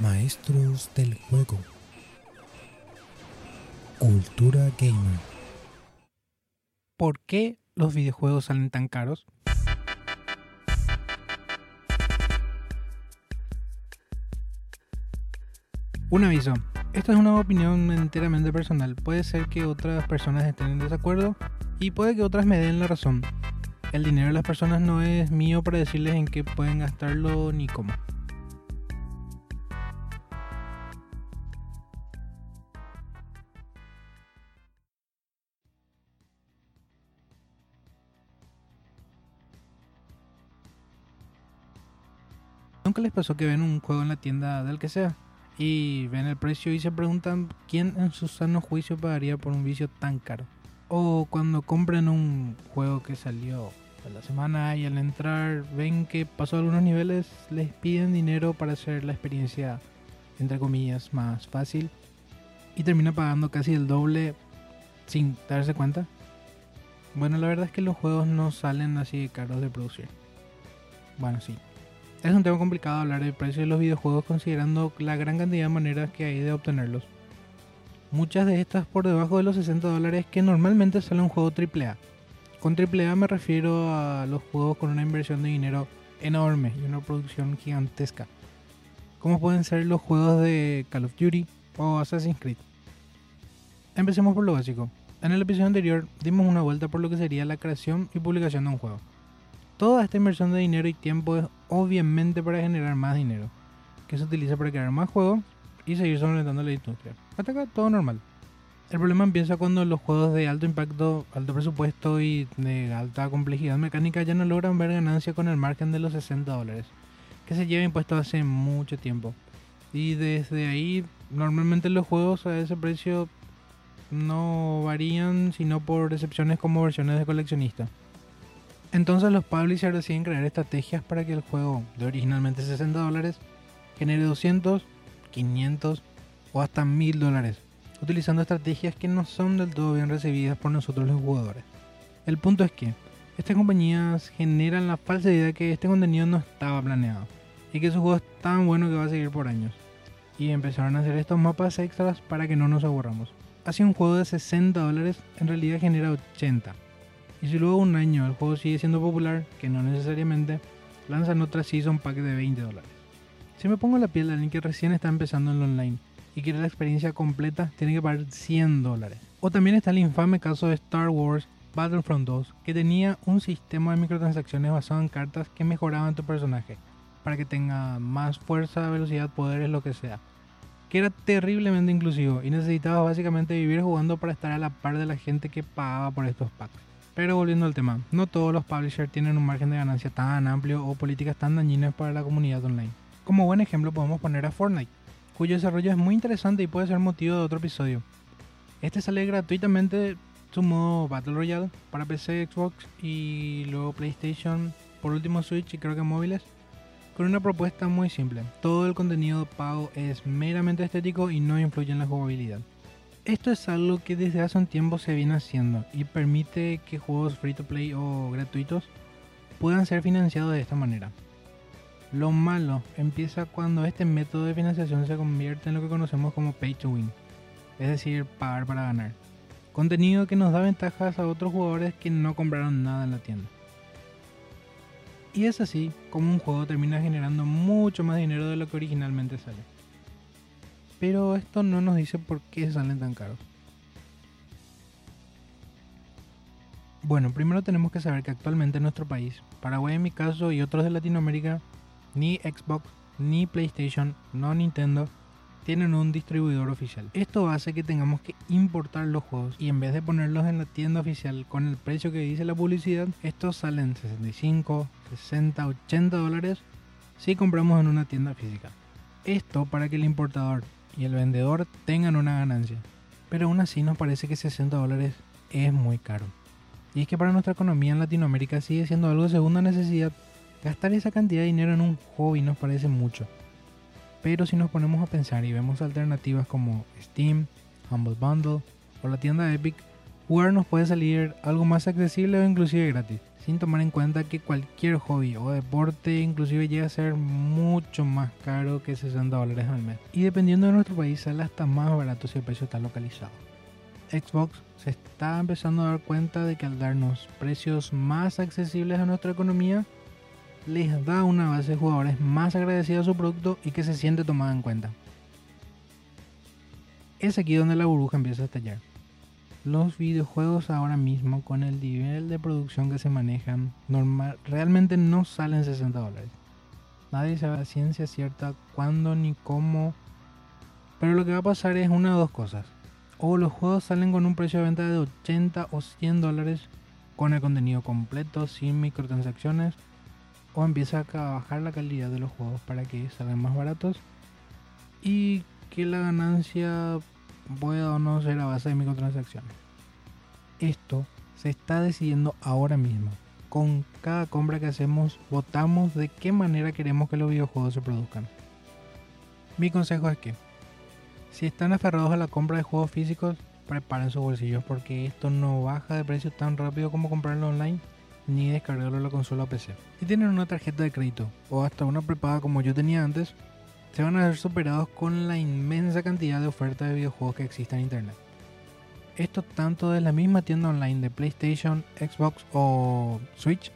Maestros del juego. Cultura gamer. ¿Por qué los videojuegos salen tan caros? Un aviso. Esta es una opinión enteramente personal. Puede ser que otras personas estén en desacuerdo y puede que otras me den la razón. El dinero de las personas no es mío para decirles en qué pueden gastarlo ni cómo. ¿Nunca les pasó que ven un juego en la tienda del que sea y ven el precio y se preguntan quién en su sano juicio pagaría por un vicio tan caro? O cuando compran un juego que salió de la semana y al entrar ven que pasó algunos niveles, les piden dinero para hacer la experiencia, entre comillas, más fácil y termina pagando casi el doble sin darse cuenta. Bueno, la verdad es que los juegos no salen así de caros de producir. Bueno, sí, es un tema complicado hablar del precio de los videojuegos considerando la gran cantidad de maneras que hay de obtenerlos. Muchas de estas por debajo de los 60 dólares que normalmente sale un juego AAA. Con AAA me refiero a los juegos con una inversión de dinero enorme y una producción gigantesca. Como pueden ser los juegos de Call of Duty o Assassin's Creed. Empecemos por lo básico. En el episodio anterior dimos una vuelta por lo que sería la creación y publicación de un juego. Toda esta inversión de dinero y tiempo es obviamente para generar más dinero, que se utiliza para crear más juegos y seguir solventando la industria. Hasta acá todo normal. El problema empieza cuando los juegos de alto impacto, alto presupuesto y de alta complejidad mecánica ya no logran ver ganancia con el margen de los 60 dólares, que se lleva impuesto hace mucho tiempo. Y desde ahí, normalmente los juegos a ese precio no varían, sino por excepciones como versiones de coleccionista. Entonces los publishers deciden crear estrategias para que el juego de originalmente 60 dólares genere 200, 500 o hasta 1000 dólares, utilizando estrategias que no son del todo bien recibidas por nosotros los jugadores. El punto es que estas compañías generan la falsa idea de que este contenido no estaba planeado y que su juego es tan bueno que va a seguir por años. Y empezaron a hacer estos mapas extras para que no nos aburramos. Así un juego de 60 dólares en realidad genera 80 y si luego un año el juego sigue siendo popular, que no necesariamente, lanzan otra Season Pack de 20 dólares. Si me pongo la piel de alguien que recién está empezando en el online y quiere la experiencia completa, tiene que pagar 100 dólares. O también está el infame caso de Star Wars Battlefront 2, que tenía un sistema de microtransacciones basado en cartas que mejoraban tu personaje, para que tenga más fuerza, velocidad, poderes, lo que sea. Que era terriblemente inclusivo y necesitaba básicamente vivir jugando para estar a la par de la gente que pagaba por estos packs. Pero volviendo al tema, no todos los publishers tienen un margen de ganancia tan amplio o políticas tan dañinas para la comunidad online. Como buen ejemplo podemos poner a Fortnite, cuyo desarrollo es muy interesante y puede ser motivo de otro episodio. Este sale gratuitamente su modo Battle Royale para PC, Xbox y luego PlayStation, por último Switch y creo que móviles, con una propuesta muy simple. Todo el contenido pago es meramente estético y no influye en la jugabilidad. Esto es algo que desde hace un tiempo se viene haciendo y permite que juegos free to play o gratuitos puedan ser financiados de esta manera. Lo malo empieza cuando este método de financiación se convierte en lo que conocemos como pay to win, es decir, pagar para ganar. Contenido que nos da ventajas a otros jugadores que no compraron nada en la tienda. Y es así como un juego termina generando mucho más dinero de lo que originalmente sale. Pero esto no nos dice por qué salen tan caros. Bueno, primero tenemos que saber que actualmente en nuestro país, Paraguay en mi caso y otros de Latinoamérica, ni Xbox, ni PlayStation, no Nintendo, tienen un distribuidor oficial. Esto hace que tengamos que importar los juegos y en vez de ponerlos en la tienda oficial con el precio que dice la publicidad, estos salen 65, 60, 80 dólares si compramos en una tienda física. Esto para que el importador y el vendedor tengan una ganancia. Pero aún así nos parece que 60 dólares es muy caro. Y es que para nuestra economía en Latinoamérica sigue siendo algo de segunda necesidad. Gastar esa cantidad de dinero en un hobby nos parece mucho. Pero si nos ponemos a pensar y vemos alternativas como Steam, Humble Bundle o la tienda Epic, jugar nos puede salir algo más accesible o inclusive gratis. Sin tomar en cuenta que cualquier hobby o deporte inclusive llega a ser mucho más caro que 60 dólares al mes. Y dependiendo de nuestro país sale hasta más barato si el precio está localizado. Xbox se está empezando a dar cuenta de que al darnos precios más accesibles a nuestra economía, les da una base de jugadores más agradecida a su producto y que se siente tomada en cuenta. Es aquí donde la burbuja empieza a estallar. Los videojuegos ahora mismo con el nivel de producción que se manejan normal, realmente no salen 60 dólares. Nadie sabe a ciencia cierta cuándo ni cómo. Pero lo que va a pasar es una de dos cosas. O los juegos salen con un precio de venta de 80 o 100 dólares con el contenido completo, sin microtransacciones. O empieza a bajar la calidad de los juegos para que salgan más baratos. Y que la ganancia pueda o no ser a base de microtransacciones. Esto se está decidiendo ahora mismo. Con cada compra que hacemos, votamos de qué manera queremos que los videojuegos se produzcan. Mi consejo es que, si están aferrados a la compra de juegos físicos, preparen sus bolsillos porque esto no baja de precio tan rápido como comprarlo online ni descargarlo en la consola o PC. Si tienen una tarjeta de crédito o hasta una prepaga como yo tenía antes, se van a ver superados con la inmensa cantidad de ofertas de videojuegos que existen en Internet. Esto tanto de la misma tienda online de PlayStation, Xbox o Switch,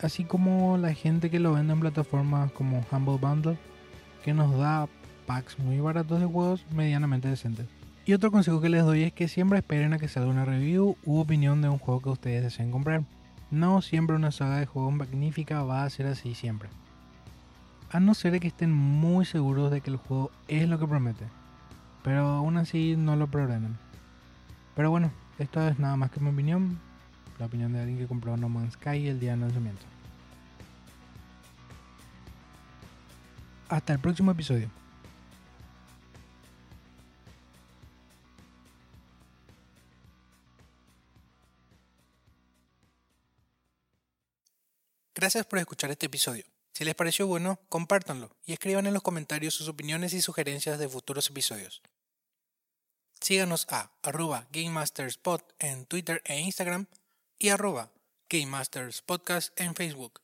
así como la gente que lo vende en plataformas como Humble Bundle, que nos da packs muy baratos de juegos medianamente decentes. Y otro consejo que les doy es que siempre esperen a que salga una review u opinión de un juego que ustedes deseen comprar. No siempre una saga de juegos magnífica va a ser así siempre a no ser que estén muy seguros de que el juego es lo que promete. Pero aún así no lo programen. Pero bueno, esto es nada más que mi opinión. La opinión de alguien que compró No Man's Sky el día de lanzamiento. Hasta el próximo episodio. Gracias por escuchar este episodio. Si les pareció bueno, compártanlo y escriban en los comentarios sus opiniones y sugerencias de futuros episodios. Síganos a arroba GameMastersPod en Twitter e Instagram y arroba GameMastersPodcast en Facebook.